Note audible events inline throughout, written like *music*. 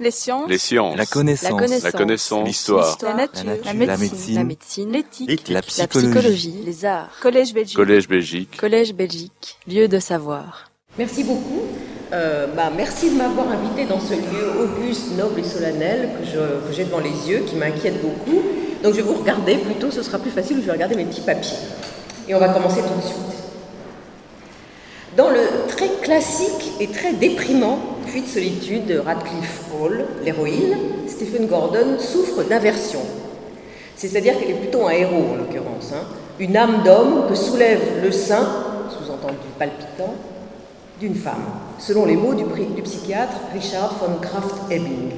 Les sciences. Les sciences. La connaissance. La connaissance. La. L'histoire. La nature. La nature. La La médecine. La. L'éthique. La La psychologie. Les arts. Collège Belgique. Collège Belgique. Collège Belgique. Lieu de savoir. Merci beaucoup. Euh, bah, merci de m'avoir invité dans ce lieu auguste, noble et solennel que j'ai devant les yeux, qui m'inquiète beaucoup. Donc je vais vous regarder plutôt, ce sera plus facile, je vais regarder mes petits papiers. Et on va commencer tout de suite. Dans le très classique et très déprimant Puits de solitude de Radcliffe L'héroïne, Stephen Gordon souffre d'aversion. C'est-à-dire qu'elle est plutôt un héros en l'occurrence, hein. une âme d'homme que soulève le sein, sous-entendu palpitant, d'une femme, selon les mots du, psychiatre Richard von Kraft-Ebing.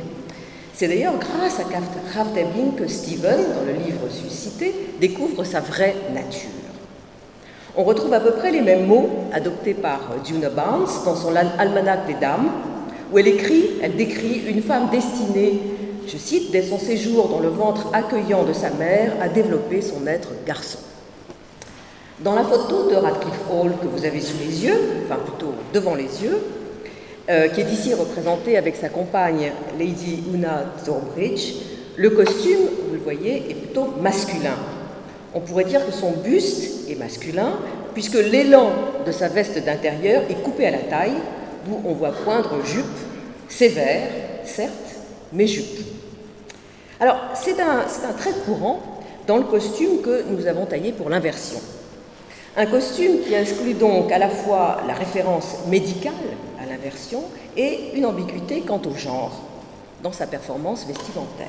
C'est d'ailleurs grâce à Kraft- Kraft-Ebing que Stephen, dans le livre suscité, découvre sa vraie nature. On retrouve à peu près les mêmes mots adoptés par Juna Barnes dans son al- Almanach des Dames, où elle écrit, elle décrit une femme destinée, je cite, dès son séjour dans le ventre accueillant de sa mère, à développer son être garçon. Dans la photo de Radcliffe Hall que vous avez sous les yeux, enfin plutôt devant les yeux, euh, qui est ici représentée avec sa compagne Lady Una Thorbridge, le costume, vous le voyez, est plutôt masculin. On pourrait dire que son buste est masculin, puisque l'élan de sa veste d'intérieur est coupé à la taille, d'où on voit poindre jupe, sévère, certes, mais jupe. Alors, c'est un, trait courant dans le costume que nous avons taillé pour l'inversion. Un costume qui exclut donc à la fois la référence médicale à l'inversion et une ambiguïté quant au genre dans sa performance vestimentaire.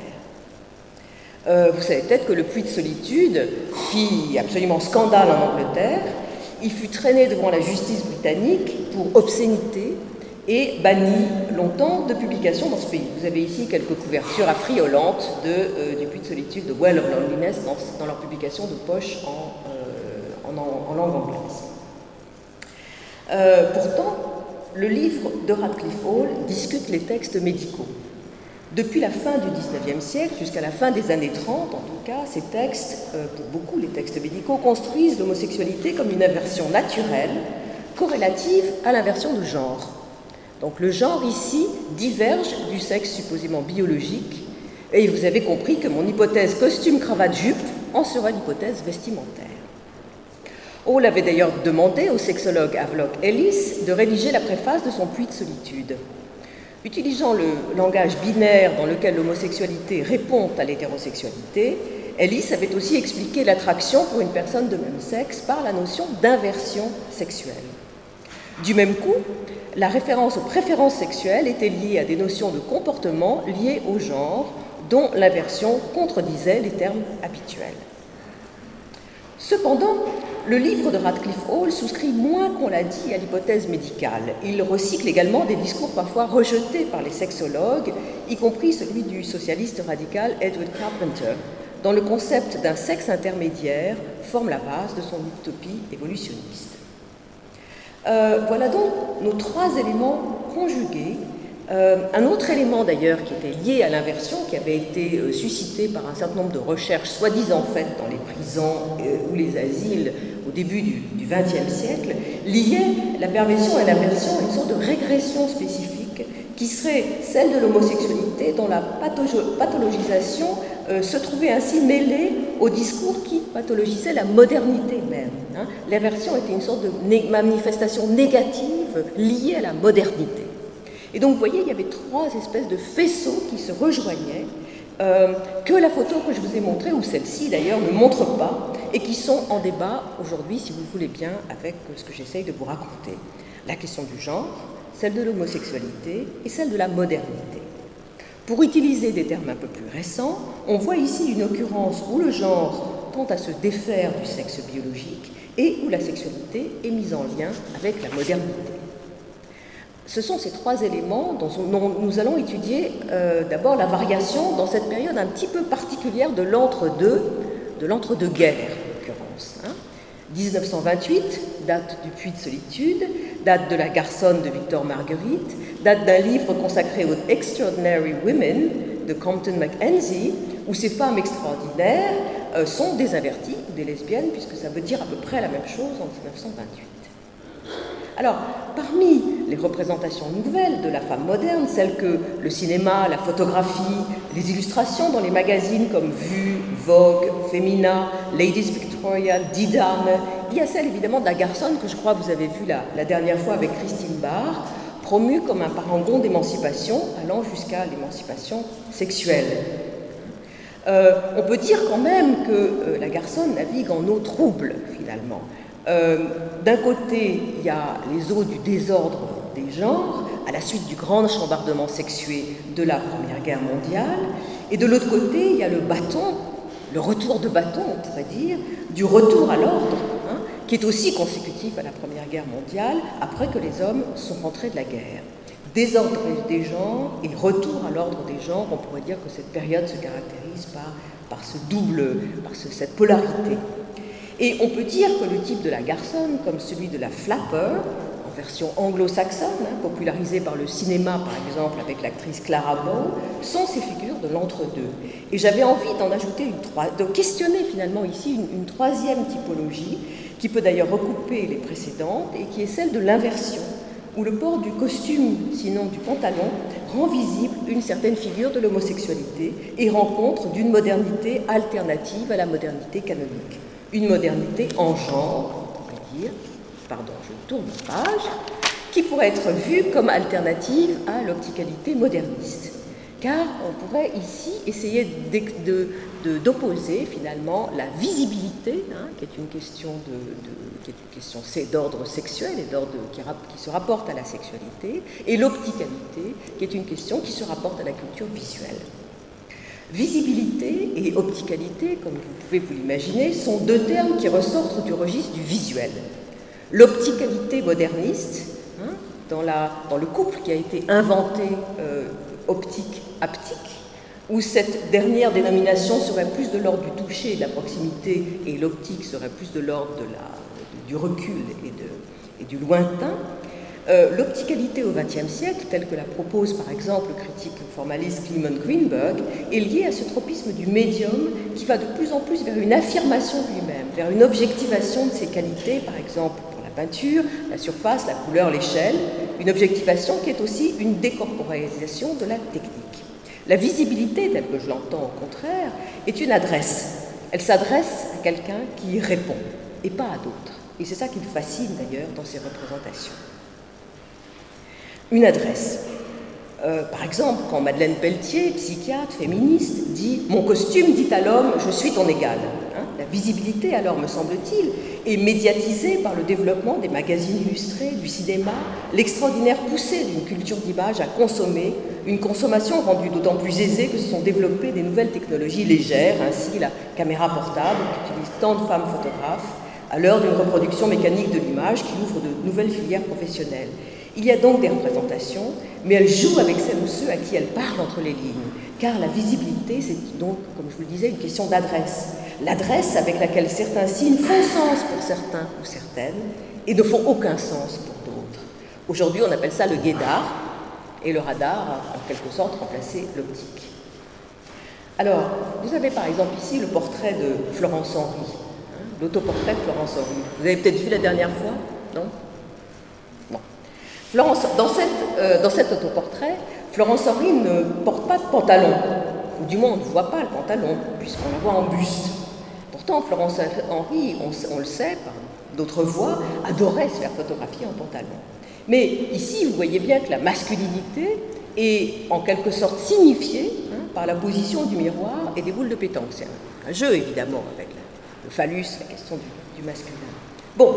Euh, vous savez peut-être que le puits de solitude fit absolument scandale en Angleterre. Il fut traîné devant la justice britannique pour obscénité et banni longtemps de publication dans ce pays. Vous avez ici quelques couvertures affriolantes de, euh, du puits de solitude de Well of Loneliness dans, leur publication de poche en, euh, langue anglaise. Euh, pourtant, le livre de Radcliffe Hall discute les textes médicaux. Depuis la fin du XIXe siècle jusqu'à la fin des années 30, en tout cas, ces textes, pour beaucoup les textes médicaux, construisent l'homosexualité comme une inversion naturelle, corrélative à l'inversion de genre. Donc le genre ici diverge du sexe supposément biologique, et vous avez compris que mon hypothèse costume-cravate-jupe en sera l'hypothèse vestimentaire. Hall avait d'ailleurs demandé au sexologue Havelock Ellis de rédiger la préface de son puits de solitude. Utilisant le langage binaire dans lequel l'homosexualité répond à l'hétérosexualité, Ellis avait aussi expliqué l'attraction pour une personne de même sexe par la notion d'inversion sexuelle. Du même coup, la référence aux préférences sexuelles était liée à des notions de comportement liées au genre, dont l'inversion contredisait les termes habituels. Cependant, le livre de Radcliffe Hall souscrit moins qu'on l'a dit à l'hypothèse médicale. Il recycle également des discours parfois rejetés par les sexologues, y compris celui du socialiste radical Edward Carpenter, dont le concept d'un sexe intermédiaire forme la base de son utopie évolutionniste. Euh, voilà donc nos trois éléments conjugués. Euh, un autre élément d'ailleurs qui était lié à l'inversion, qui avait été euh, suscité par un certain nombre de recherches soi-disant faites dans les prisons ou les asiles au début du XXe siècle, liait la perversion et l'inversion à une sorte de régression spécifique qui serait celle de l'homosexualité dont la patho- pathologisation se trouvait ainsi mêlée au discours qui pathologisait la modernité même. hein. L'inversion était une sorte de manifestation négative liée à la modernité. Et donc, vous voyez, il y avait trois espèces de faisceaux qui se rejoignaient, euh, que la photo que je vous ai montrée, ou celle-ci d'ailleurs, ne montre pas, et qui sont en débat aujourd'hui, si vous le voulez bien, avec ce que j'essaye de vous raconter. La question du genre, celle de l'homosexualité et celle de la modernité. Pour utiliser des termes un peu plus récents, on voit ici une occurrence où le genre tend à se défaire du sexe biologique et où la sexualité est mise en lien avec la modernité. Ce sont ces trois éléments dont nous allons étudier euh, d'abord la variation dans cette période un petit peu particulière de l'entre-deux, de l'entre-deux-guerres en l'occurrence. hein. 1928, date du Puits de solitude, date de La garçonne de Victor Marguerite, date d'un livre consacré aux Extraordinary Women de Compton Mackenzie, où ces femmes extraordinaires euh, sont des averties, des lesbiennes, puisque ça veut dire à peu près la même chose en 1928. Alors, parmi les représentations nouvelles de la femme moderne, celles que le cinéma, la photographie, les illustrations dans les magazines comme Vue, Vogue, Femina, Ladies Didane. Il y a celle évidemment d'Agarson que je crois vous avez vue la, la dernière fois avec Christine Barr, promue comme un parangon d'émancipation allant jusqu'à l'émancipation sexuelle. Euh, on peut dire quand même que euh, la garçonne navigue en eau trouble finalement. Euh, d'un côté, il y a les eaux du désordre des genres, à la suite du grand chambardement sexué de la Première Guerre mondiale, et de l'autre côté, il y a le bâton, le retour de bâton, on pourrait dire, du retour à l'ordre, hein, qui est aussi consécutif à la Première Guerre mondiale, après que les hommes sont rentrés de la guerre. Désordre des genres et retour à l'ordre des genres, on pourrait dire que cette période se caractérise par, par ce double, par cette polarité. Et on peut dire que le type de la garçonne, comme celui de la flapper, version anglo-saxonne, hein, popularisée par le cinéma par exemple avec l'actrice Clara Bow, sont ces figures de l'entre-deux. Et j'avais envie d'en ajouter une de questionner finalement ici une, une troisième typologie qui peut d'ailleurs recouper les précédentes et qui est celle de l'inversion, où le port du costume, sinon du pantalon, rend visible une certaine figure de l'homosexualité et rencontre d'une modernité alternative à la modernité canonique une modernité en genre, pardon, je tourne page, qui pourrait être vue comme alternative à l'opticalité moderniste. Car on pourrait ici essayer d'opposer finalement la visibilité, hein, qui est une question de, qui est une question d'ordre sexuel et d'ordre qui, qui se rapporte à la sexualité, et l'opticalité, qui est une question qui se rapporte à la culture visuelle. Visibilité et opticalité, comme vous pouvez vous l'imaginer, sont deux termes qui ressortent du registre du visuel. L'opticalité moderniste, hein, dans, le couple qui a été inventé euh, optique-haptique, où cette dernière dénomination serait plus de l'ordre du toucher de la proximité, et l'optique serait plus de l'ordre du recul et, du lointain, euh, l'opticalité au XXe siècle, telle que la propose par exemple le critique formaliste Clement Greenberg, est liée à ce tropisme du médium qui va de plus en plus vers une affirmation de lui-même, vers une objectivation de ses qualités, par exemple la peinture, la surface, la couleur, l'échelle, une objectivation qui est aussi une décorporalisation de la technique. La visibilité, telle que je l'entends au contraire, est une adresse. Elle s'adresse à quelqu'un qui y répond et pas à d'autres. Et c'est ça qui me fascine d'ailleurs dans ces représentations une adresse. Euh, par exemple, quand Madeleine Pelletier, psychiatre, féministe, dit Mon costume dit à l'homme, je suis ton égal. La visibilité, alors, me semble-t-il, est médiatisée par le développement des magazines illustrés, du cinéma, l'extraordinaire poussée d'une culture d'image à consommer, une consommation rendue d'autant plus aisée que se sont développées des nouvelles technologies légères, ainsi la caméra portable qu'utilisent tant de femmes photographes, à l'heure d'une reproduction mécanique de l'image qui ouvre de nouvelles filières professionnelles. Il y a donc des représentations, mais elles jouent avec celles ou ceux à qui elles parlent entre les lignes, car la visibilité, c'est donc, comme je vous le disais, une question d'adresse. L'adresse avec laquelle certains signes font sens pour certains ou certaines et ne font aucun sens pour d'autres. Aujourd'hui, on appelle ça le guédard, et le radar a en quelque sorte remplacé l'optique. Alors, vous avez par exemple ici le portrait de Florence Henry, hein, l'autoportrait de Florence Henry. Vous avez peut-être vu la dernière fois, non? Florence, dans, cette, euh, dans cet autoportrait, Florence Henry ne porte pas de pantalon, ou du moins on ne voit pas le pantalon, puisqu'on la voit en buste. Pourtant, Florence Henry, on, le sait par d'autres voix, adorait se faire photographier en pantalon. Mais ici, vous voyez bien que la masculinité est en quelque sorte signifiée hein, par la position du miroir et des boules de pétanque. C'est un, jeu, évidemment, avec le phallus, la question du masculin. Bon,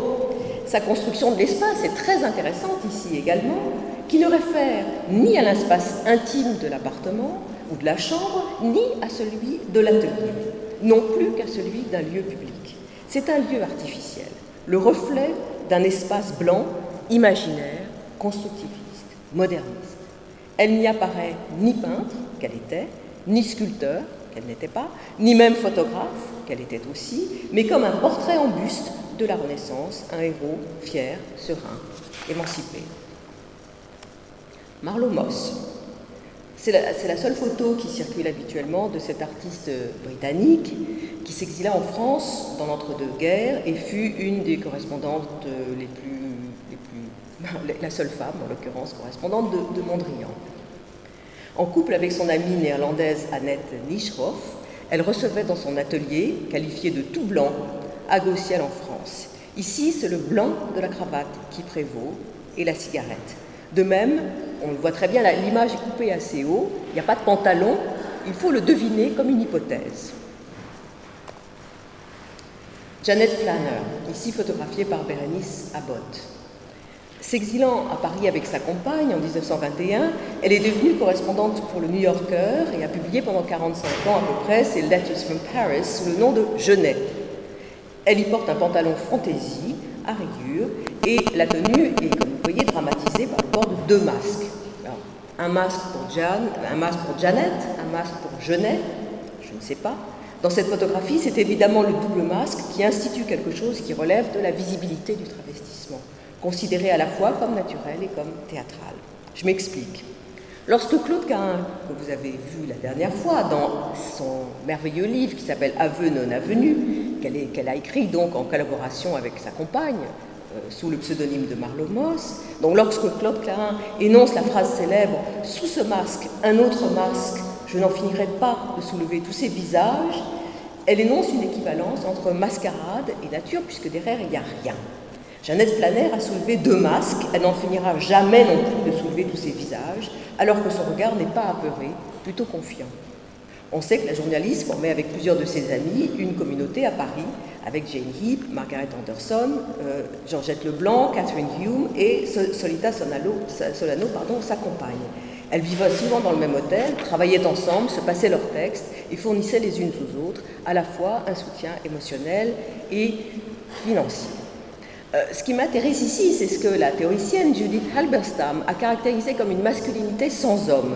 sa construction de l'espace est très intéressante ici également, qui ne réfère ni à l'espace intime de l'appartement ou de la chambre, ni à celui de l'atelier, non plus qu'à celui d'un lieu public. C'est un lieu artificiel, le reflet d'un espace blanc, imaginaire, constructiviste, moderniste. Elle n'y apparaît ni peintre, qu'elle était, ni sculpteur, qu'elle n'était pas, ni même photographe, qu'elle était aussi, mais comme un portrait en buste de la Renaissance, un héros fier, serein, émancipé. Marlowe Moss. C'est la, seule photo qui circule habituellement de cet artiste britannique qui s'exila en France dans l'entre-deux-guerres et fut une des correspondantes les plus, les plus *laughs* la seule femme, en l'occurrence correspondante de, Mondrian. En couple avec son amie néerlandaise Annette Nischhoff, elle recevait dans son atelier, qualifié de tout blanc, à Gaussiel en France. Ici, c'est le blanc de la cravate qui prévaut et la cigarette. De même, on le voit très bien, l'image est coupée assez haut, il n'y a pas de pantalon, il faut le deviner comme une hypothèse. Janet Flanner, ici photographiée par Berenice Abbott. S'exilant à Paris avec sa compagne en 1921, elle est devenue correspondante pour le New Yorker et a publié pendant 45 ans à peu près ses Letters from Paris sous le nom de Genet. Elle y porte un pantalon fantaisie à rayures et la tenue est, voyez, dramatisée par le port de deux masques. un masque pour Jeanne, un masque pour Janet, un masque pour Genet, je ne sais pas. Dans cette photographie, c'est évidemment le double masque qui institue quelque chose qui relève de la visibilité du travestissement, considéré à la fois comme naturel et comme théâtral. Je m'explique. Lorsque Claude Cahin, que vous avez vu la dernière fois dans son merveilleux livre qui s'appelle Aveux non avenus, qu'elle a écrit donc en collaboration avec sa compagne, sous le pseudonyme de Marlowe Moss, donc lorsque Claude Cahin énonce la phrase célèbre Sous ce masque, un autre masque, je n'en finirai pas de soulever tous ces visages, elle énonce une équivalence entre mascarade et nature, puisque derrière il n'y a rien. Jeannette Flanner a soulevé deux masques, elle n'en finira jamais non plus de soulever tous ces visages, alors que son regard n'est pas apeuré, plutôt confiant. On sait que la journaliste formait avec plusieurs de ses amis une communauté à Paris, avec Jane Heap, Margaret Anderson, euh, Georgette Leblanc, Catherine Hume et Solita Solano, pardon, sa compagne. Elles vivaient souvent dans le même hôtel, travaillaient ensemble, se passaient leurs textes et fournissaient les unes aux autres à la fois un soutien émotionnel et financier. Euh, ce qui m'intéresse ici, c'est ce que la théoricienne Judith Halberstam a caractérisé comme une masculinité sans homme.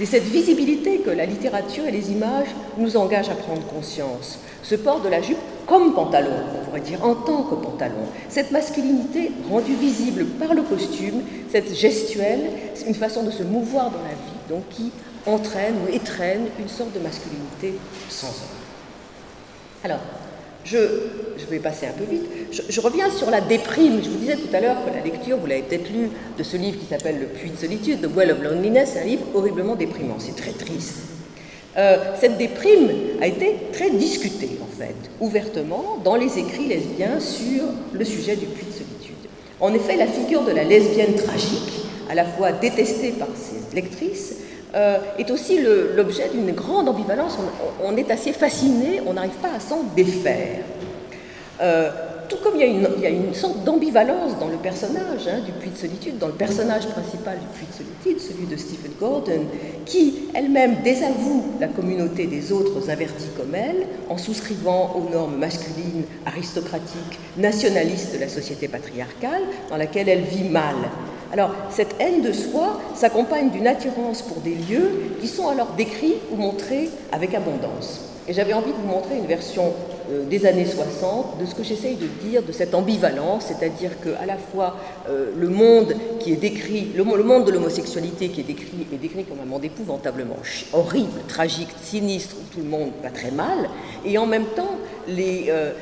C'est cette visibilité que la littérature et les images nous engagent à prendre conscience. Ce port de la jupe comme pantalon, on pourrait dire en tant que pantalon. Cette masculinité rendue visible par le costume, cette gestuelle, une façon de se mouvoir dans la vie, donc qui entraîne ou étreine une sorte de masculinité sans homme. Alors, je, vais passer un peu vite. Je, reviens sur la déprime. Je vous disais tout à l'heure que la lecture, vous l'avez peut-être lu, de ce livre qui s'appelle Le puits de solitude, The Well of Loneliness, c'est un livre horriblement déprimant. C'est très triste. Euh, cette déprime a été très discutée, en fait, ouvertement, dans les écrits lesbiens sur le sujet du puits de solitude. En effet, la figure de la lesbienne tragique, à la fois détestée par ses lectrices, euh, est aussi l'objet d'une grande ambivalence. On, est assez fasciné, on n'arrive pas à s'en défaire. Euh, tout comme il y a une, sorte d'ambivalence dans le personnage hein, du Puits de Solitude, dans le personnage principal du Puits de Solitude, celui de Stephen Gordon, qui elle-même désavoue la communauté des autres invertis comme elle, en souscrivant aux normes masculines, aristocratiques, nationalistes de la société patriarcale, dans laquelle elle vit mal. Alors, cette haine de soi s'accompagne d'une attirance pour des lieux qui sont alors décrits ou montrés avec abondance. Et j'avais envie de vous montrer une version euh, des années 60 de ce que j'essaye de dire de cette ambivalence, c'est-à-dire qu'à la fois euh, le monde qui est décrit, le, monde de l'homosexualité qui est décrit, est décrit comme un monde épouvantablement horrible, tragique, sinistre, où tout le monde va très mal, et en même temps, les, euh,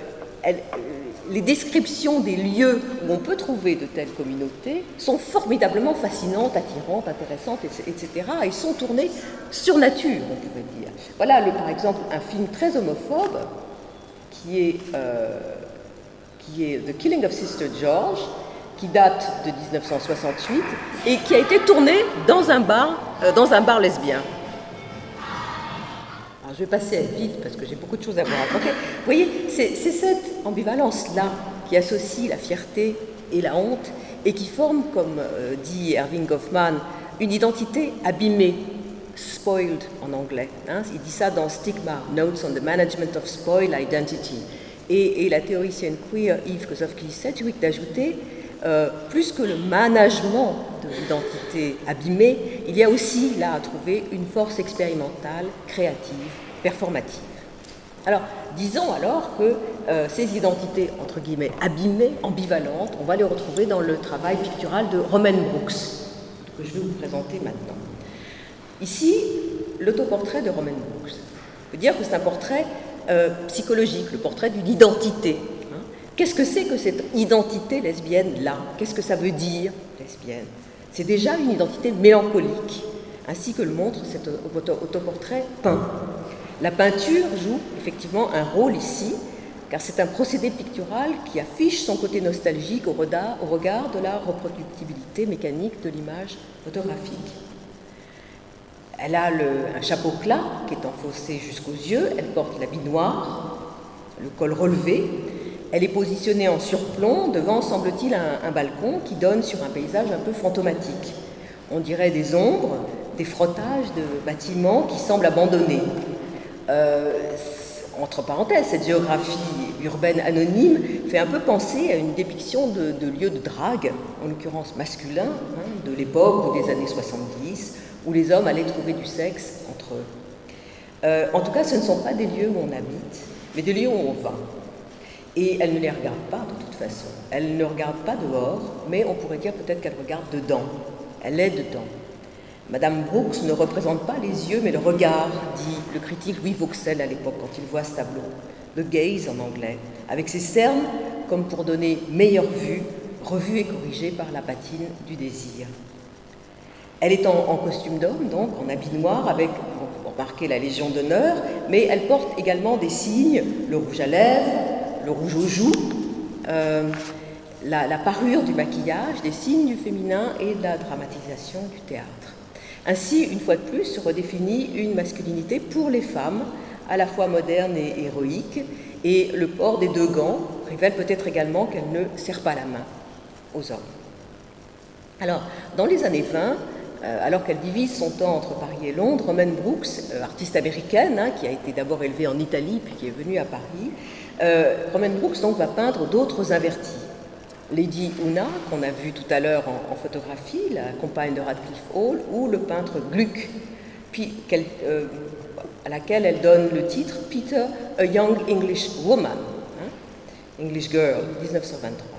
les descriptions des lieux où on peut trouver de telles communautés sont formidablement fascinantes, attirantes, intéressantes, etc. Et sont tournées sur nature, on pourrait dire. Voilà, par exemple, un film très homophobe qui est, euh, qui est The Killing of Sister George, qui date de 1968 et qui a été tourné dans un bar, euh, dans un bar lesbien je vais passer vite parce que j'ai beaucoup de choses à vous raconter. Vous voyez, c'est cette ambivalence-là qui associe la fierté et la honte et qui forme, comme euh, dit Erving Goffman, une identité abîmée, spoiled en anglais. Hein. Il dit ça dans Stigma, Notes on the Management of Spoiled Identity. Et, la théoricienne queer Yves Kozowski-Sedgwick d'ajouter euh, plus que le management de l'identité abîmée, il y a aussi là à trouver une force expérimentale, créative, performative. Alors, disons alors que euh, ces identités, entre guillemets, abîmées, ambivalentes, on va les retrouver dans le travail pictural de Romain Brooks, que je vais vous présenter maintenant. Ici, l'autoportrait de Romain Brooks. On peut dire que c'est un portrait euh, psychologique, le portrait d'une identité. Qu'est-ce que c'est que cette identité lesbienne-là Qu'est-ce que ça veut dire, lesbienne? C'est déjà une identité mélancolique, ainsi que le montre cet autoportrait peint. La peinture joue effectivement un rôle ici, car c'est un procédé pictural qui affiche son côté nostalgique au regard de la reproductibilité mécanique de l'image photographique. Elle a un chapeau plat qui est enfoncé jusqu'aux yeux, elle porte l'habit noir, le col relevé, elle est positionnée en surplomb devant, semble-t-il, un, balcon qui donne sur un paysage un peu fantomatique. On dirait des ombres, des frottages de bâtiments qui semblent abandonnés. Euh, entre parenthèses, cette géographie urbaine anonyme fait un peu penser à une dépiction de, lieux de drague, en l'occurrence masculin, hein, de l'époque ou des années 70, où les hommes allaient trouver du sexe entre eux. Euh, en tout cas, ce ne sont pas des lieux où on habite, mais des lieux où on va. Et elle ne les regarde pas de toute façon. Elle ne regarde pas dehors, mais on pourrait dire peut-être qu'elle regarde dedans. Elle est dedans. Madame Brooks ne représente pas les yeux, mais le regard, dit le critique Louis Vauxel à l'époque quand il voit ce tableau. The gaze en anglais, avec ses cernes comme pour donner meilleure vue, revue et corrigée par la patine du désir. Elle est en, costume d'homme, donc en habit noir, avec, pour marquer la Légion d'honneur, mais elle porte également des signes, le rouge à lèvres, le rouge aux joues, euh, la, parure du maquillage, des signes du féminin et de la dramatisation du théâtre. Ainsi, une fois de plus, se redéfinit une masculinité pour les femmes, à la fois moderne et héroïque, et le port des deux gants révèle peut-être également qu'elle ne serre pas la main aux hommes. Alors, dans les années 20, euh, alors qu'elle divise son temps entre Paris et Londres, Romaine Brooks, euh, artiste américaine, hein, qui a été d'abord élevée en Italie puis qui est venue à Paris, euh, Romaine Brooks donc, va peindre d'autres invertis. Lady Una, qu'on a vu tout à l'heure en, photographie, la compagne de Radcliffe Hall, ou le peintre Gluck, puis, euh, à laquelle elle donne le titre Peter, a Young English Woman, hein, English Girl, 1923.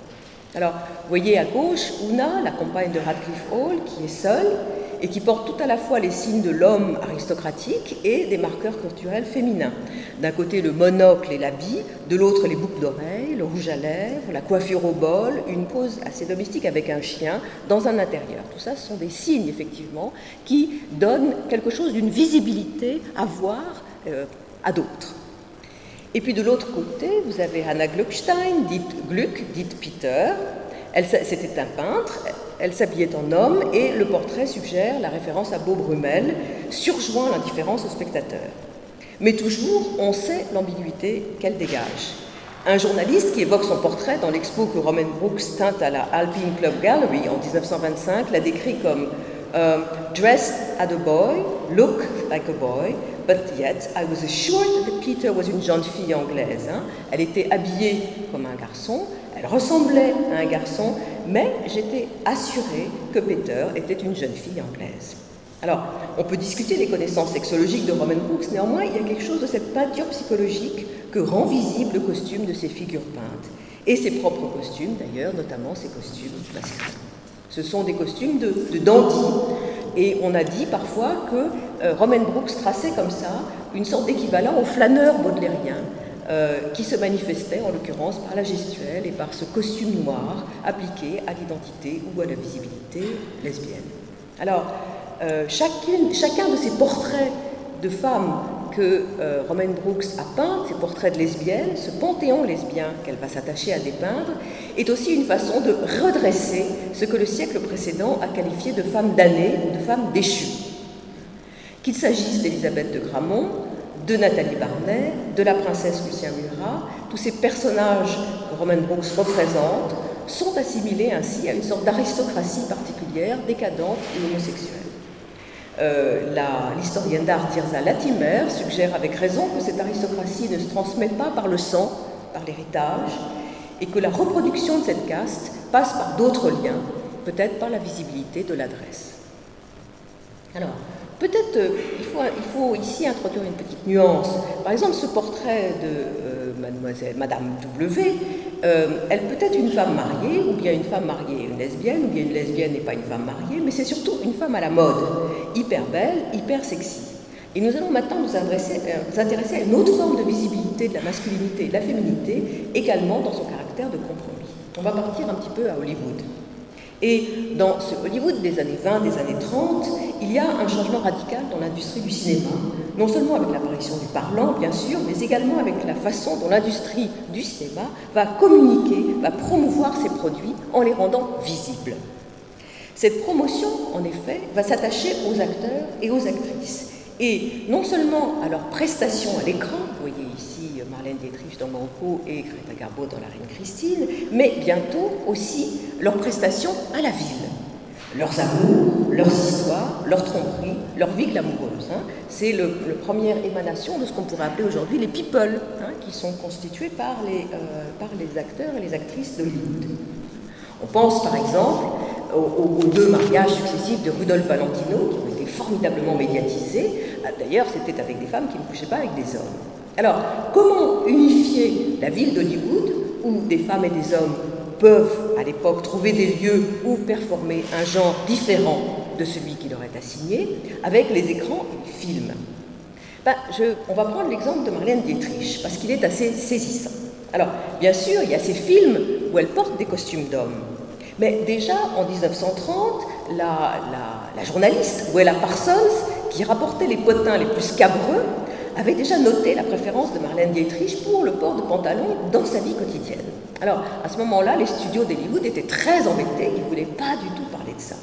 Alors, vous voyez à gauche Una, la compagne de Radcliffe Hall, qui est seule, et qui porte tout à la fois les signes de l'homme aristocratique et des marqueurs culturels féminins. D'un côté le monocle et l'habit, de l'autre les boucles d'oreilles, le rouge à lèvres, la coiffure au bol, une pose assez domestique avec un chien dans un intérieur. Tout ça, ce sont des signes effectivement qui donnent quelque chose d'une visibilité à voir euh, à d'autres. Et puis de l'autre côté, vous avez Anna Gluckstein, dite Gluck, dite Peter. C'était un peintre, elle s'habillait en homme et le portrait suggère la référence à Beau Brummel, surjoint l'indifférence au spectateur. Mais toujours, on sait l'ambiguïté qu'elle dégage. Un journaliste qui évoque son portrait dans l'expo que Roman Brooks tint à la Alpine Club Gallery en 1925 l'a décrit comme euh, Dressed as a boy, look like a boy, but yet I was assured that Peter was une jeune fille anglaise. Hein. Elle était habillée comme un garçon, elle ressemblait à un garçon, mais j'étais assurée que Peter était une jeune fille anglaise. Alors, on peut discuter des connaissances sexologiques de Roman Brooks, néanmoins, il y a quelque chose de cette peinture psychologique que rend visible le costume de ses figures peintes, et ses propres costumes d'ailleurs, notamment ses costumes masculins. Ce sont des costumes de, dandy, et on a dit parfois que euh, Roman Brooks traçait comme ça une sorte d'équivalent au flâneur baudelairien, euh, qui se manifestait en l'occurrence par la gestuelle et par ce costume noir appliqué à l'identité ou à la visibilité lesbienne. Alors, euh, chacun de ces portraits de femmes que euh, Romaine Brooks a peint, ces portraits de lesbiennes, ce panthéon lesbien qu'elle va s'attacher à dépeindre, est aussi une façon de redresser ce que le siècle précédent a qualifié de femmes damnées ou de femmes déchues. Qu'il s'agisse d'Elisabeth de Gramont, de Nathalie Barnet, de la princesse Lucien Murat, tous ces personnages que Roman Brooks représente sont assimilés ainsi à une sorte d'aristocratie particulière, décadente et homosexuelle. Euh, l'historienne d'art Tirza Latimer suggère avec raison que cette aristocratie ne se transmet pas par le sang, par l'héritage, et que la reproduction de cette caste passe par d'autres liens, peut-être par la visibilité de l'adresse. Alors, Peut-être euh, il, faut, ici introduire une petite nuance. Par exemple, ce portrait de euh, Madame W, euh, elle peut être une femme mariée, ou bien une femme mariée et une lesbienne, ou bien une lesbienne n'est pas une femme mariée, mais c'est surtout une femme à la mode, hyper belle, hyper sexy. Et nous allons maintenant nous, adresser, nous intéresser à une autre forme de visibilité de la masculinité et de la féminité, également dans son caractère de compromis. On va partir un petit peu à Hollywood. Et dans ce Hollywood des années 20, des années 30, il y a un changement radical dans l'industrie du cinéma, non seulement avec l'apparition du parlant, bien sûr, mais également avec la façon dont l'industrie du cinéma va communiquer, va promouvoir ses produits en les rendant visibles. Cette promotion, en effet, va s'attacher aux acteurs et aux actrices. Et non seulement à leurs prestations à l'écran, vous voyez ici Marlène Dietrich dans Manco et Greta Garbo dans La Reine Christine, mais bientôt aussi leurs prestations à la ville. Leurs amours, leurs histoires, leurs tromperies, leur vie glamoureuse. Hein. C'est la première émanation de ce qu'on pourrait appeler aujourd'hui les people, hein, qui sont constitués par les, euh, par les acteurs et les actrices d'Hollywood. On pense par exemple aux, deux mariages successifs de Rudolf Valentino, qui ont été formidablement médiatisés. Ah, d'ailleurs, c'était avec des femmes qui ne couchaient pas avec des hommes. Alors, comment unifier la ville d'Hollywood, où des femmes et des hommes peuvent, à l'époque, trouver des lieux où performer un genre différent de celui qui leur est assigné, avec les écrans et les films? Ben, On va prendre l'exemple de Marlène Dietrich, parce qu'il est assez saisissant. Alors, bien sûr, il y a ces films où elle porte des costumes d'hommes. Mais déjà, en 1930, la, journaliste Wella Parsons, qui rapportait les potins les plus scabreux, avait déjà noté la préférence de Marlène Dietrich pour le port de pantalon dans sa vie quotidienne. Alors, à ce moment-là, les studios d'Hollywood étaient très embêtés, ils ne voulaient pas du tout parler de ça.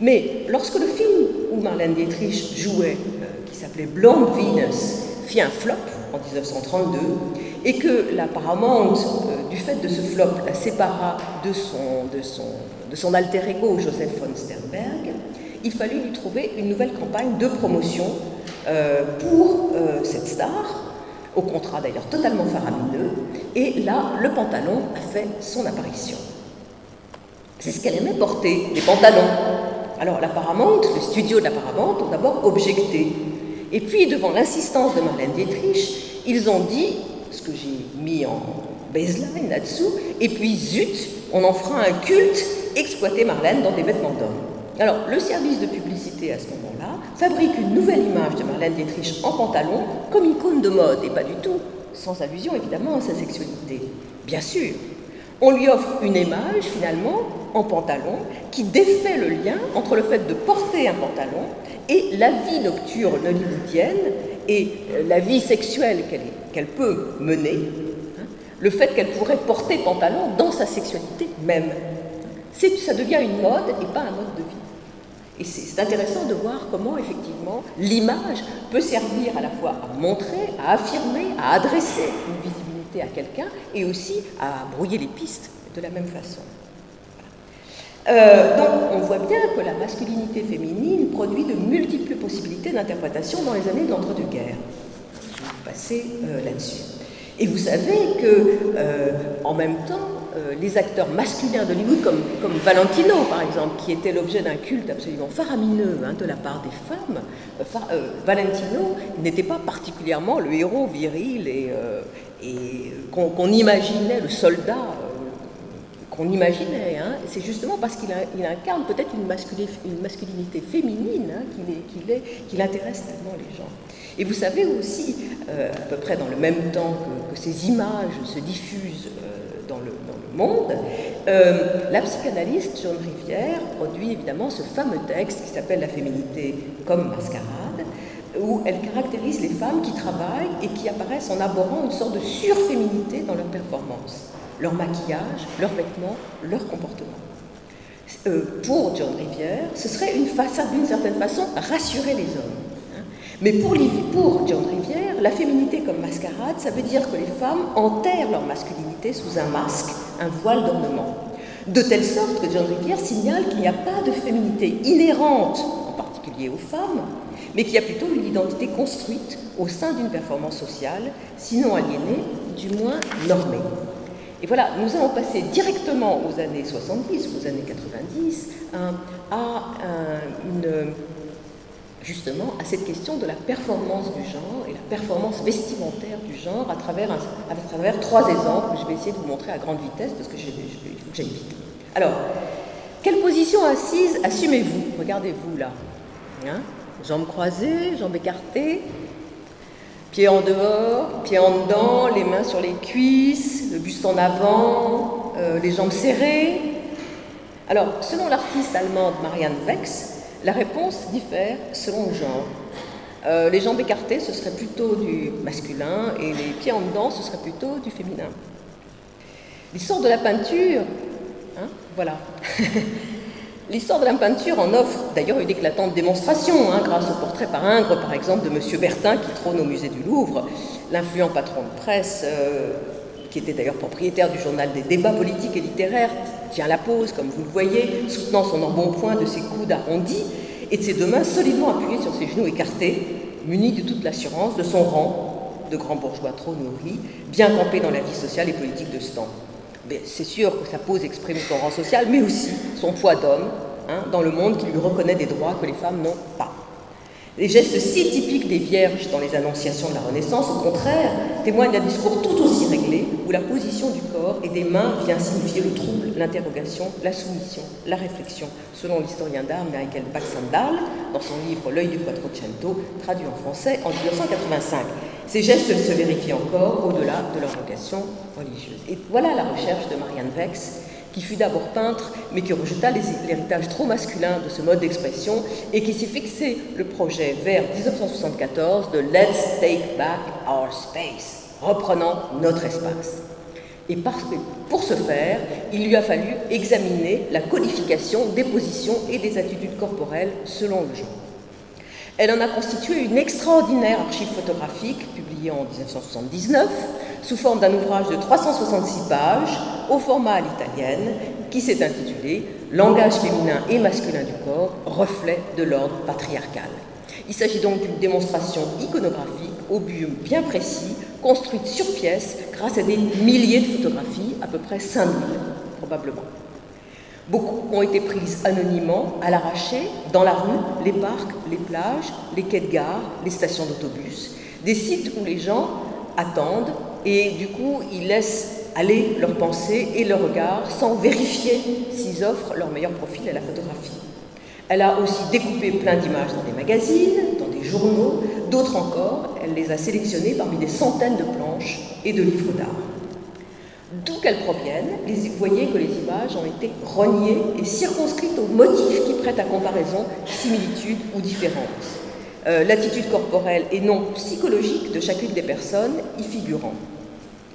Mais lorsque le film où Marlène Dietrich jouait, euh, qui s'appelait Blonde Venus, fit un flop en 1932, et que la Paramount, euh, du fait de ce flop, la sépara de son, de son, alter ego Joseph von Sternberg, il fallut lui trouver une nouvelle campagne de promotion euh, pour euh, cette star, au contrat d'ailleurs totalement faramineux, et là, le pantalon a fait son apparition. C'est ce qu'elle aimait porter, les pantalons. Alors la Paramount, le studio de la Paramount, ont d'abord objecté. Et puis, devant l'insistance de Marlène Dietrich, ils ont dit, ce que j'ai mis en baseline là-dessous, et puis zut, on en fera un culte, exploiter Marlène dans des vêtements d'homme. Alors, le service de publicité à ce moment-là fabrique une nouvelle image de Marlène Dietrich en pantalon comme icône de mode, et pas du tout, sans allusion évidemment à sa sexualité. Bien sûr, on lui offre une image finalement en pantalon qui défait le lien entre le fait de porter un pantalon et la vie nocturne hollywoodienne et euh, la vie sexuelle qu'elle peut mener, hein, le fait qu'elle pourrait porter pantalon dans sa sexualité même. Ça devient une mode et pas un mode de vie. Et c'est intéressant de voir comment, effectivement, l'image peut servir à la fois à montrer, à affirmer, à adresser une visibilité à quelqu'un et aussi à brouiller les pistes de la même façon. Euh, donc, on voit bien que la masculinité féminine produit de multiples possibilités d'interprétation dans les années de l'entre-deux-guerres. Je vais passer euh, là-dessus. Et vous savez que, euh, en même temps, les acteurs masculins d'Hollywood, comme, comme Valentino par exemple, qui était l'objet d'un culte absolument faramineux hein, de la part des femmes, euh, euh, Valentino n'était pas particulièrement le héros viril et, qu'on imaginait, le soldat qu'on imaginait. Hein. C'est justement parce qu'il incarne peut-être une, masculinité féminine hein, qu'il intéresse tellement les gens. Et vous savez aussi, à peu près dans le même temps que, ces images se diffusent dans le, monde. Euh, la psychanalyste John Rivière produit évidemment ce fameux texte qui s'appelle La féminité comme mascarade, où elle caractérise les femmes qui travaillent et qui apparaissent en abordant une sorte de surféminité dans leur performance, leur maquillage, leurs vêtements, leur comportement. Euh, pour John Rivière, ce serait une façade d'une certaine façon rassurer les hommes. Hein. Mais pour, pour John Rivière, la féminité comme mascarade, ça veut dire que les femmes enterrent leur masculinité sous un masque, un voile d'ornement. De telle sorte que John Rivière signale qu'il n'y a pas de féminité inhérente, en particulier aux femmes, mais qu'il y a plutôt une identité construite au sein d'une performance sociale, sinon aliénée, du moins normée. Et voilà, nous allons passer directement aux années 70, aux années 90, à une justement à cette question de la performance du genre et la performance vestimentaire du genre à travers, trois exemples que je vais essayer de vous montrer à grande vitesse parce que il faut que j'aille vite. Alors, quelle position assise assumez-vous? Regardez-vous là. Hein? Jambes croisées, jambes écartées. Pieds en dehors, pieds en dedans, les mains sur les cuisses, le buste en avant, euh, les jambes serrées. Alors, selon l'artiste allemande Marianne Wex, la réponse diffère selon le genre. Euh, les jambes écartées, ce serait plutôt du masculin, et les pieds en dedans, ce serait plutôt du féminin. L'histoire de la peinture, hein, voilà. *laughs* L'histoire de la peinture en offre d'ailleurs une éclatante démonstration, hein, grâce au portrait par Ingres, par exemple, de M. Bertin, qui trône au musée du Louvre, l'influent patron de presse, euh, qui était d'ailleurs propriétaire du journal des débats politiques et littéraires, tient la pose, comme vous le voyez, soutenant son embonpoint de ses coudes arrondis et de ses deux mains solidement appuyées sur ses genoux écartés, muni de toute l'assurance de son rang de grand bourgeois trop nourri, bien campé dans la vie sociale et politique de ce temps. C'est sûr que sa pose exprime son rang social, mais aussi son poids d'homme hein, dans le monde qui lui reconnaît des droits que les femmes n'ont pas. Les gestes si typiques des vierges dans les annonciations de la Renaissance, au contraire, témoignent d'un discours tout aussi réglé, où la position du corps et des mains vient signifier le trouble, l'interrogation, la soumission, la réflexion, selon l'historien d'art Michael Baxandal, dans son livre L'œil du Quattrocento, traduit en français en 1985. Ces gestes se vérifient encore au-delà de leur vocation religieuse. Et voilà la recherche de Marianne Vex, qui fut d'abord peintre, mais qui rejeta l'héritage trop masculin de ce mode d'expression et qui s'est fixé le projet vers 1974 de Let's Take Back Our Space, reprenant notre espace. Et pour ce faire, il lui a fallu examiner la codification des positions et des attitudes corporelles selon le genre. Elle en a constitué une extraordinaire archive photographique en 1979 sous forme d'un ouvrage de 366 pages au format à l'italienne qui s'est intitulé Langage féminin et masculin du corps, reflet de l'ordre patriarcal. Il s'agit donc d'une démonstration iconographique au but bien précis, construite sur pièce grâce à des milliers de photographies, à peu près 5000 probablement. Beaucoup ont été prises anonymement, à l'arraché, dans la rue, les parcs, les plages, les quais de gare, les stations d'autobus, des sites où les gens attendent et du coup ils laissent aller leurs pensées et leurs regards sans vérifier s'ils offrent leur meilleur profil à la photographie. Elle a aussi découpé plein d'images dans des magazines, dans des journaux, d'autres encore, elle les a sélectionnées parmi des centaines de planches et de livres d'art. D'où qu'elles proviennent, vous voyez que les images ont été reniées et circonscrites aux motifs qui prêtent à comparaison, similitudes ou différences. Euh, l'attitude corporelle et non psychologique de chacune des personnes y figurant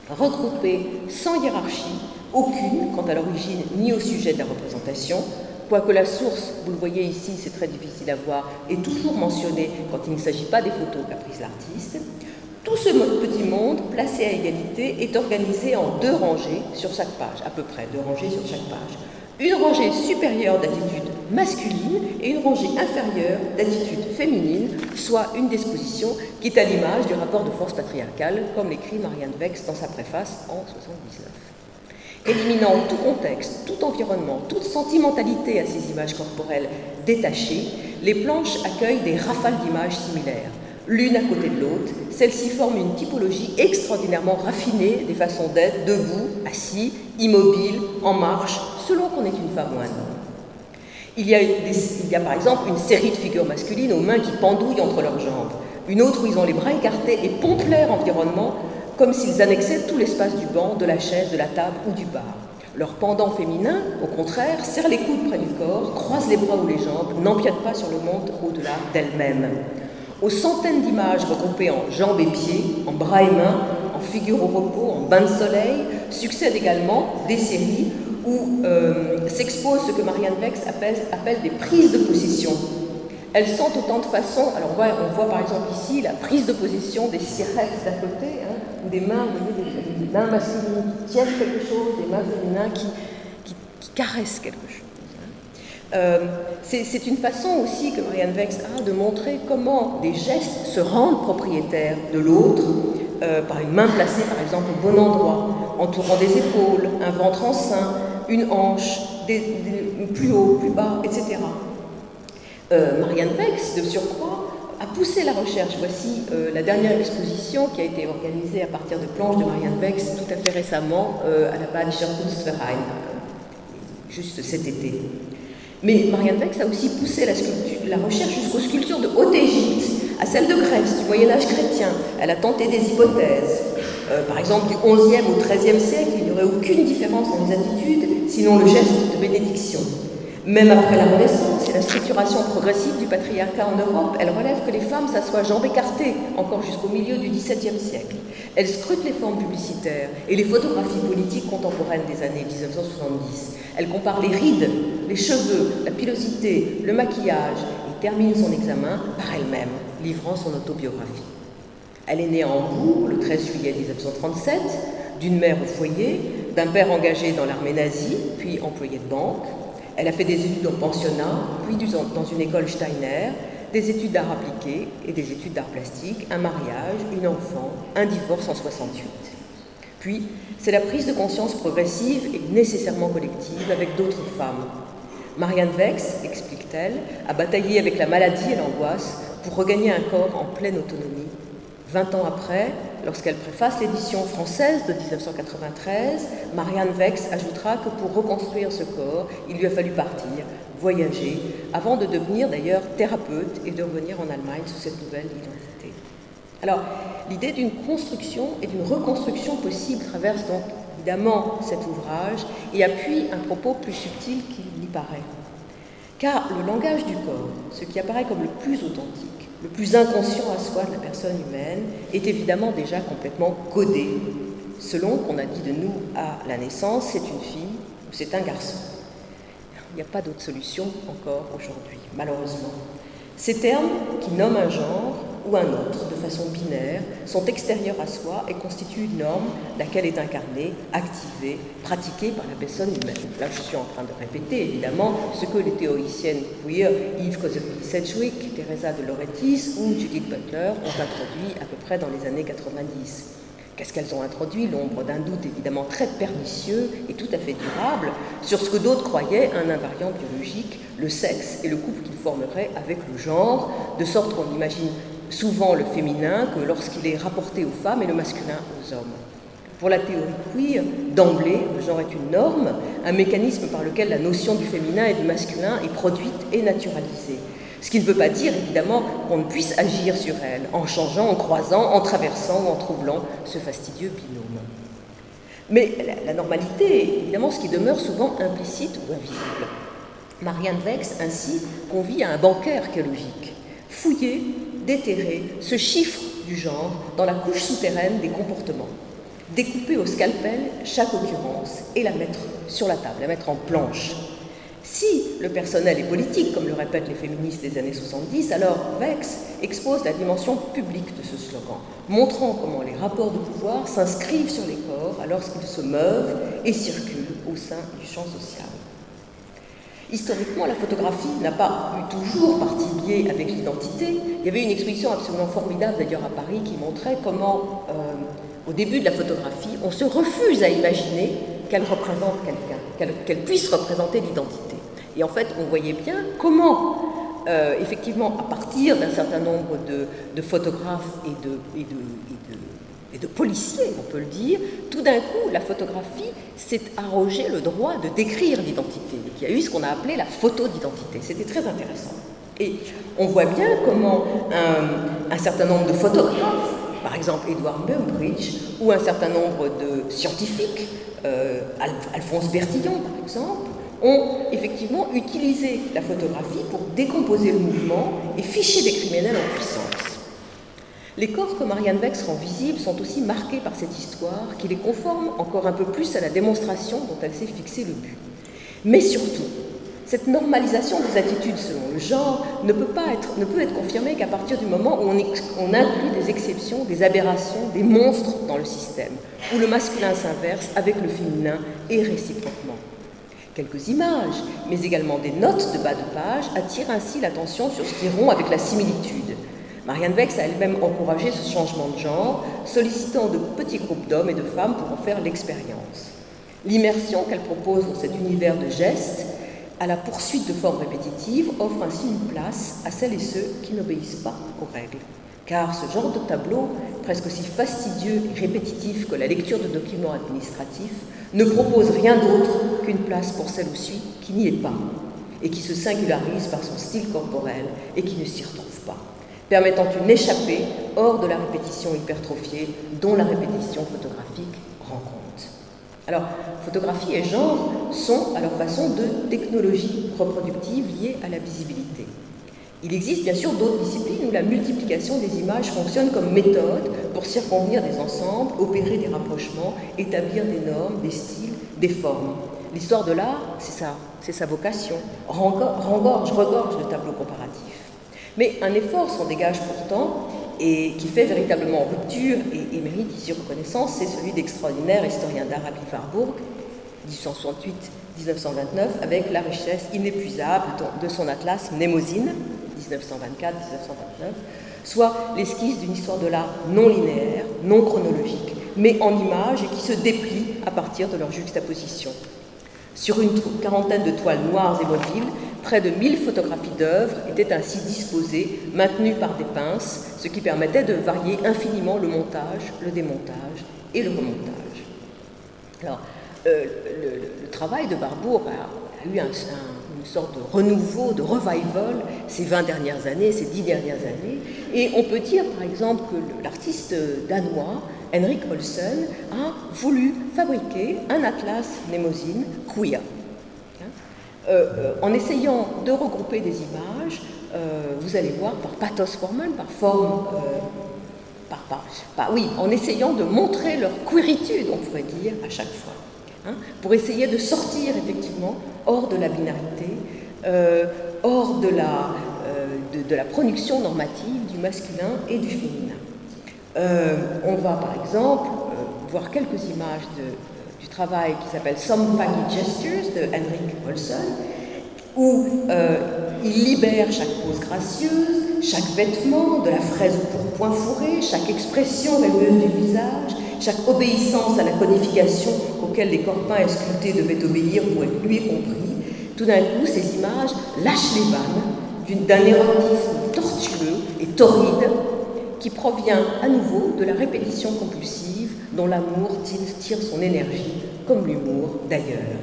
regroupée sans hiérarchie, aucune quant à l'origine ni au sujet de la représentation, quoique la source, vous le voyez ici, c'est très difficile à voir, est toujours mentionnée quand il ne s'agit pas des photos qu'a prises l'artiste. Tout ce petit monde, placé à égalité, est organisé en deux rangées sur chaque page, à peu près, deux rangées sur chaque page. Une rangée supérieure d'attitude masculine et une rangée inférieure d'attitude féminine, soit une disposition qui est à l'image du rapport de force patriarcale, comme l'écrit Marianne Vex dans sa préface en 1979. Éliminant tout contexte, tout environnement, toute sentimentalité à ces images corporelles détachées, les planches accueillent des rafales d'images similaires. L'une à côté de l'autre, celles-ci forment une typologie extraordinairement raffinée des façons d'être debout, assis, immobile, en marche, selon qu'on est une femme ou un homme. Il y, a par exemple une série de figures masculines aux mains qui pendouillent entre leurs jambes, une autre où ils ont les bras écartés et pompent l'air environnement comme s'ils annexaient tout l'espace du banc, de la chaise, de la table ou du bar. Leur pendant féminin, au contraire, serre les coudes près du corps, croise les bras ou les jambes, n'empiète pas sur le monde au-delà d'elle-même. Aux centaines d'images regroupées en jambes et pieds, en bras et mains, en figures au repos, en bain de soleil, succèdent également des séries où euh, s'expose ce que Marianne Vex appelle, des prises de position elles sont autant de façons. Alors, on voit, on voit, par exemple ici la prise de position des sirettes d'à côté, hein, ou des mains, des, mains masculines qui tiennent quelque chose, des mains féminines qui, caressent quelque chose. Euh, c'est une façon aussi que Marianne Vex a de montrer comment des gestes se rendent propriétaires de l'autre, euh, par une main placée par exemple au bon endroit, entourant des épaules, un ventre en une hanche, plus haut, plus bas, etc. Euh, Marianne Vex, de surcroît, a poussé la recherche. Voici la dernière exposition qui a été organisée à partir de planches de Marianne Vex tout à fait récemment à la Badischer Kunstverein, juste cet été. Mais Marianne Vex a aussi poussé la, recherche jusqu'aux sculptures de Haute-Égypte, à celle de Grèce, du Moyen Âge chrétien. Elle a tenté des hypothèses. Euh, par exemple, du XIe au XIIIe siècle, il n'y aurait aucune différence dans les attitudes, sinon le geste de bénédiction. Même après la Renaissance et la structuration progressive du patriarcat en Europe, elle relève que les femmes s'assoient jambes encore jusqu'au milieu du XVIIe siècle. Elle scrute les formes publicitaires et les photographies politiques contemporaines des années 1970. Elle compare les rides, les cheveux, la pilosité, le maquillage et termine son examen par elle-même, livrant son autobiographie. Elle est née à Hambourg le 13 juillet 1937, d'une mère au foyer, d'un père engagé dans l'armée nazie, puis employé de banque. Elle a fait des études en pensionnat, puis dans une école Steiner, des études d'art appliqué et des études d'art plastique, un mariage, une enfant, un divorce en 68. Puis, c'est la prise de conscience progressive et nécessairement collective avec d'autres femmes. Marianne Vex, explique-t-elle, a bataillé avec la maladie et l'angoisse pour regagner un corps en pleine autonomie. Vingt ans après, Lorsqu'elle préface l'édition française de 1993, Marianne Vex ajoutera que pour reconstruire ce corps, il lui a fallu partir, voyager, avant de devenir d'ailleurs thérapeute et de revenir en Allemagne sous cette nouvelle identité. Alors, l'idée d'une construction et d'une reconstruction possible traverse donc évidemment cet ouvrage et appuie un propos plus subtil qu'il n'y paraît. Car le langage du corps, ce qui apparaît comme le plus authentique, le plus inconscient à soi de la personne humaine, est évidemment déjà complètement codé, selon qu'on a dit de nous à la naissance, c'est une fille ou c'est un garçon. Il n'y a pas d'autre solution encore aujourd'hui, malheureusement. Ces termes qui nomment un genre ou un autre de façon binaire sont extérieurs à soi et constituent une norme laquelle est incarnée, activée, pratiquée par la personne humaine. Là, je suis en train de répéter évidemment ce que les théoriciennes queer Yves Sedgwick, Teresa de Lauretis ou Judith Butler ont introduit à peu près dans les années 90. Qu'est-ce qu'elles ont introduit? L'ombre d'un doute évidemment très pernicieux et tout à fait durable sur ce que d'autres croyaient un invariant biologique, le sexe et le couple qu'il formerait avec le genre, de sorte qu'on imagine souvent le féminin que lorsqu'il est rapporté aux femmes et le masculin aux hommes. Pour la théorie queer, d'emblée, le genre est une norme, un mécanisme par lequel la notion du féminin et du masculin est produite et naturalisée. Ce qui ne veut pas dire, évidemment, qu'on ne puisse agir sur elle, en changeant, en croisant, en traversant ou en troublant ce fastidieux binôme. Mais la, normalité, évidemment, ce qui demeure souvent implicite ou invisible. Marianne Vex, ainsi, convie à un bancaire archéologique, fouiller déterrer ce chiffre du genre dans la couche souterraine des comportements, découper au scalpel chaque occurrence et la mettre sur la table, la mettre en planche. Si le personnel est politique, comme le répètent les féministes des années 70, alors Vex expose la dimension publique de ce slogan, montrant comment les rapports de pouvoir s'inscrivent sur les corps alors qu'ils se meuvent et circulent au sein du champ social. Historiquement, la photographie n'a pas eu toujours partie liée avec l'identité. Il y avait une exposition absolument formidable d'ailleurs à Paris qui montrait comment, euh, au début de la photographie, on se refuse à imaginer qu'elle représente quelqu'un, qu'elle puisse représenter l'identité. Et en fait, on voyait bien comment, euh, effectivement, à partir d'un certain nombre de, photographes et de, policiers, on peut le dire, tout d'un coup, la photographie s'est arrogé le droit de décrire l'identité. Il y a eu ce qu'on a appelé la photo d'identité. C'était très intéressant. Et on voit bien comment un, certain nombre de photographes, par exemple Edward Muybridge, ou un certain nombre de scientifiques, euh, Alphonse Bertillon par exemple, ont effectivement utilisé la photographie pour décomposer le mouvement et ficher des criminels en puissance. Les corps que Marianne Vex rend visibles sont aussi marqués par cette histoire qui les conforme encore un peu plus à la démonstration dont elle s'est fixé le but. Mais surtout, cette normalisation des attitudes selon le genre ne peut, pas être, ne peut être confirmée qu'à partir du moment où on, on, inclut des exceptions, des aberrations, des monstres dans le système, où le masculin s'inverse avec le féminin et réciproquement. Quelques images, mais également des notes de bas de page attirent ainsi l'attention sur ce qui rompt avec la similitude, Marianne Vex a elle-même encouragé ce changement de genre, sollicitant de petits groupes d'hommes et de femmes pour en faire l'expérience. L'immersion qu'elle propose dans cet univers de gestes, à la poursuite de formes répétitives, offre ainsi une place à celles et ceux qui n'obéissent pas aux règles. Car ce genre de tableau, presque aussi fastidieux et répétitif que la lecture de documents administratifs, ne propose rien d'autre qu'une place pour celle ou celui qui n'y est pas, et qui se singularise par son style corporel et qui ne s'y retrouve. Permettant une échappée hors de la répétition hypertrophiée dont la répétition photographique rend compte. Alors, photographie et genre sont à leur façon de technologies reproductives liées à la visibilité. Il existe bien sûr d'autres disciplines où la multiplication des images fonctionne comme méthode pour circonvenir des ensembles, opérer des rapprochements, établir des normes, des styles, des formes. L'histoire de l'art, c'est ça, c'est sa vocation, rengorge, regorge de tableaux comparatifs. Mais un effort s'en dégage pourtant et qui fait véritablement rupture et, mérite ici reconnaissance, c'est celui d'extraordinaire historien d'art Warburg, 1868-1929, avec la richesse inépuisable de son atlas Mnémosine, 1924-1929, soit l'esquisse d'une histoire de l'art non linéaire, non chronologique, mais en images et qui se déplie à partir de leur juxtaposition. Sur une quarantaine de toiles noires et mobiles, près de 1000 photographies d'œuvres étaient ainsi disposées, maintenues par des pinces, ce qui permettait de varier infiniment le montage, le démontage et le remontage. Euh, le, travail de Barbour a, eu un, une sorte de renouveau, de revival ces 20 dernières années, ces 10 dernières années. Et on peut dire, par exemple, que l'artiste danois, Henrik Olsen, a voulu fabriquer un atlas Mnemosyne queer. Euh, euh, en essayant de regrouper des images, euh, vous allez voir, par pathos formel, par forme, par, oui, en essayant de montrer leur queeritude, on pourrait dire, à chaque fois. Hein, pour essayer de sortir effectivement hors de la binarité, hors de la, euh, de, la, production normative du masculin et du féminin. On va par exemple voir quelques images du travail qui s'appelle Some Faggy Gestures de Henrik Olson, où il libère chaque pose gracieuse, chaque vêtement, de la fraise au pourpoint fourré, chaque expression rêveuse du visage, chaque obéissance à la codification auquel les et sculptés devaient obéir pour être lui compris, tout d'un coup, ces images lâchent les vannes d'un érotisme tortueux et torride qui provient à nouveau de la répétition compulsive dont l'amour tire son énergie, comme l'humour d'ailleurs.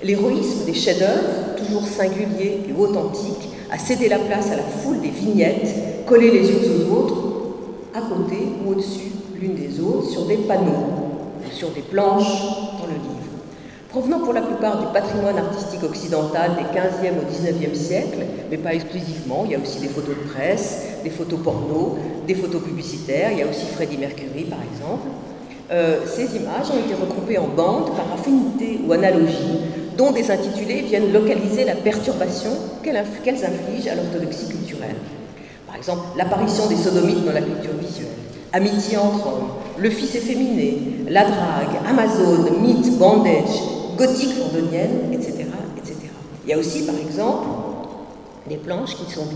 L'héroïsme des chefs-d'œuvre, toujours singuliers et authentiques, a cédé la place à la foule des vignettes, collées les unes aux autres, à côté ou au-dessus l'une des autres sur des panneaux, sur des planches. Provenant pour la plupart du patrimoine artistique occidental des 15e au 19e siècle, mais pas exclusivement, il y a aussi des photos de presse, des photos porno, des photos publicitaires, il y a aussi Freddie Mercury par exemple. Euh, ces images ont été regroupées en bandes par affinité ou analogie, dont des intitulés viennent localiser la perturbation qu'elles infligent à l'orthodoxie culturelle. Par exemple, l'apparition des sodomites dans la culture visuelle, amitié entre hommes, le fils efféminé, la drague, Amazon, mythe, bandage, gothique londonienne, etc., etc. Il y a aussi, par exemple, des planches qui sont,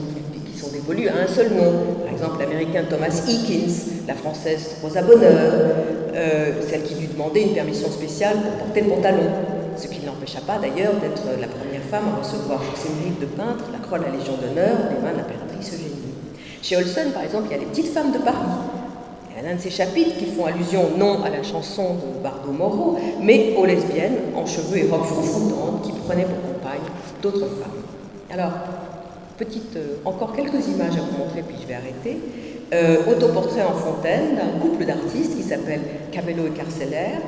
qui sont dévolues à un seul nom. Par exemple, l'américain Thomas Eakins, la française Rosa Bonheur, euh, celle qui lui demandait une permission spéciale pour porter le pantalon. Ce qui ne l'empêcha pas d'ailleurs d'être la première femme à recevoir chez ses mérites de peintre la croix de la Légion d'honneur des mains de l'impératrice Eugénie. Chez Olson, par exemple, il y a les petites femmes de Paris, il y a un de ces chapitres qui font allusion non à la chanson de Bardot Moreau, mais aux lesbiennes en cheveux et robes froufroutantes qui prenaient pour compagne d'autres femmes. Alors, petite, euh, encore quelques images à vous montrer, puis je vais arrêter. Euh, autoportrait en fontaine d'un couple d'artistes qui s'appelle Cabello et Carcellaire,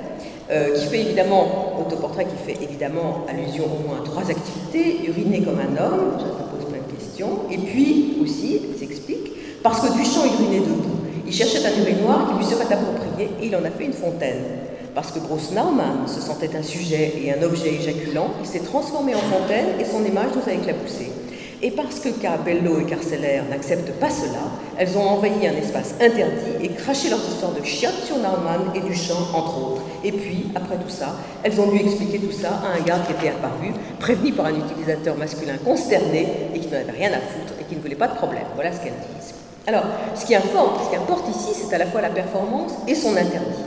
euh, qui fait évidemment, autoportrait qui fait évidemment allusion au moins à trois activités, uriner comme un homme, ça, pose plein de questions, et puis aussi, s'explique, parce que Duchamp urinait debout. Il cherchait un urinoir qui lui serait approprié et il en a fait une fontaine. Parce que Gross Naumann se sentait un sujet et un objet éjaculant, il s'est transformé en fontaine et son image nous a éclaboussé. Et parce que Cabello et Carcellaire n'acceptent pas cela, elles ont envahi un espace interdit et craché leur histoire de chiottes sur Naumann et Duchamp, entre autres. Et puis, après tout ça, elles ont dû expliquer tout ça à un garde qui était apparu, prévenu par un utilisateur masculin consterné et qui n'en avait rien à foutre et qui ne voulait pas de problème. Voilà ce qu'elles disent. Alors, ce qui importe, ici, c'est à la fois la performance et son interdit.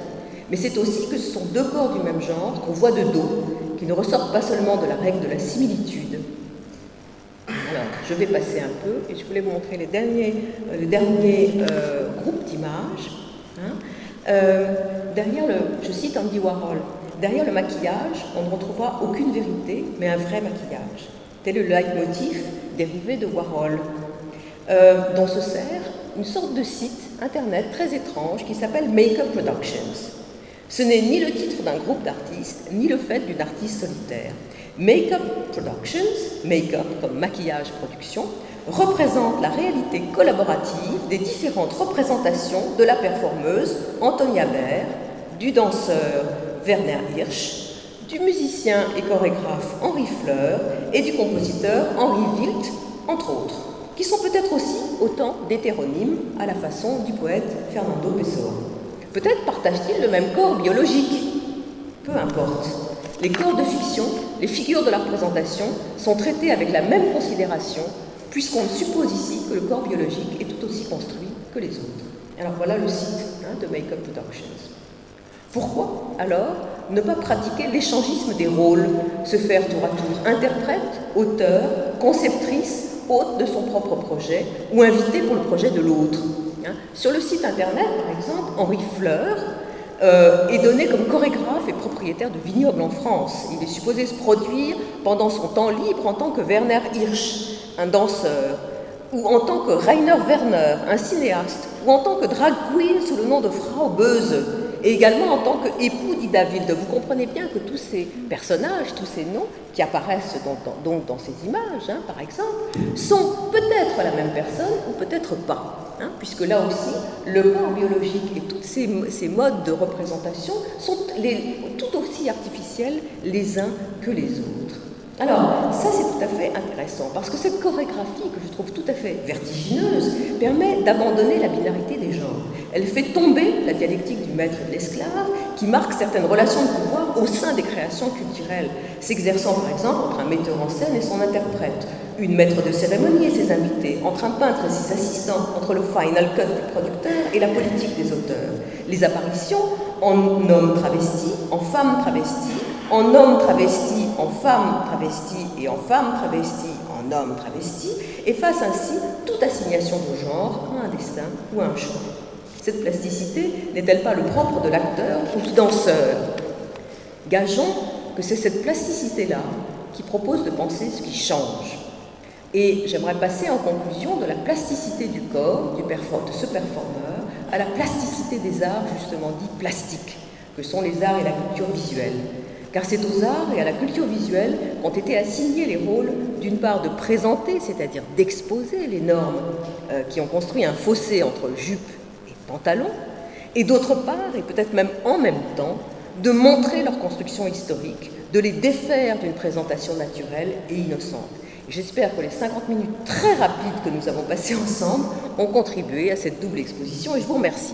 Mais c'est aussi que ce sont deux corps du même genre qu'on voit de dos, qui ne ressortent pas seulement de la règle de la similitude. Alors, je vais passer un peu et je voulais vous montrer les derniers, euh, le dernier euh, groupe d'images. Hein. Euh, derrière le, je cite Andy Warhol, derrière le maquillage, on ne retrouvera aucune vérité, mais un vrai maquillage. Tel est le leitmotiv dérivé de Warhol. Euh, dont se sert une sorte de site internet très étrange qui s'appelle Makeup Productions. Ce n'est ni le titre d'un groupe d'artistes, ni le fait d'une artiste solitaire. Makeup Productions, make-up comme maquillage production, représente la réalité collaborative des différentes représentations de la performeuse Antonia Baer, du danseur Werner Hirsch, du musicien et chorégraphe Henri Fleur et du compositeur Henri Wilt, entre autres, qui sont peut-être aussi autant d'hétéronymes à la façon du poète Fernando Pessoa. Peut-être partagent-ils le même corps biologique. Peu importe. Les corps de fiction, les figures de la représentation sont traités avec la même considération, puisqu'on suppose ici que le corps biologique est tout aussi construit que les autres. Alors voilà le site hein, de Makeup Productions. Pourquoi alors ne pas pratiquer l'échangisme des rôles, se faire tour à tour interprète, auteur, conceptrice, hôte de son propre projet ou invité pour le projet de l'autre. Hein. Sur le site internet, par exemple, Henri Fleur euh, est donné comme chorégraphe et propriétaire de vignobles en France. Il est supposé se produire pendant son temps libre en tant que Werner Hirsch, un danseur, ou en tant que Rainer Werner, un cinéaste, ou en tant que drag queen sous le nom de Frau Böse, et également en tant qu'époux d'Ida Wilde. Vous comprenez bien que tous ces personnages, tous ces noms qui apparaissent donc dans, ces images, hein, par exemple, sont peut-être la même personne ou peut-être pas, hein, puisque là aussi, le corps biologique et tous ces, modes de représentation sont tout aussi artificiels les uns que les autres. Alors, ça c'est tout à fait intéressant, parce que cette chorégraphie, que je trouve tout à fait vertigineuse, permet d'abandonner la binarité des genres. Elle fait tomber la dialectique du maître et de l'esclave, qui marque certaines relations de pouvoir au sein des créations culturelles, s'exerçant par exemple entre un metteur en scène et son interprète, une maître de cérémonie et ses invités, entre un peintre et ses assistants, entre le final cut du producteur et la politique des auteurs. Les apparitions en homme travesti, en femme travestie, en homme travesti, en femme travestie et en femme travestie, en homme travesti, efface ainsi toute assignation de genre à un destin ou à un choix. Cette plasticité n'est-elle pas le propre de l'acteur ou du danseur? Gageons que c'est cette plasticité-là qui propose de penser ce qui change. Et j'aimerais passer en conclusion de la plasticité du corps de ce performeur à la plasticité des arts justement dits plastiques, que sont les arts et la culture visuelle car c'est aux arts et à la culture visuelle qu'ont été assignés les rôles, d'une part, de présenter, c'est-à-dire d'exposer les normes euh, qui ont construit un fossé entre jupe et pantalon, et d'autre part, et peut-être même en même temps, de montrer leur construction historique, de les défaire d'une présentation naturelle et innocente. J'espère que les 50 minutes très rapides que nous avons passées ensemble ont contribué à cette double exposition et je vous remercie.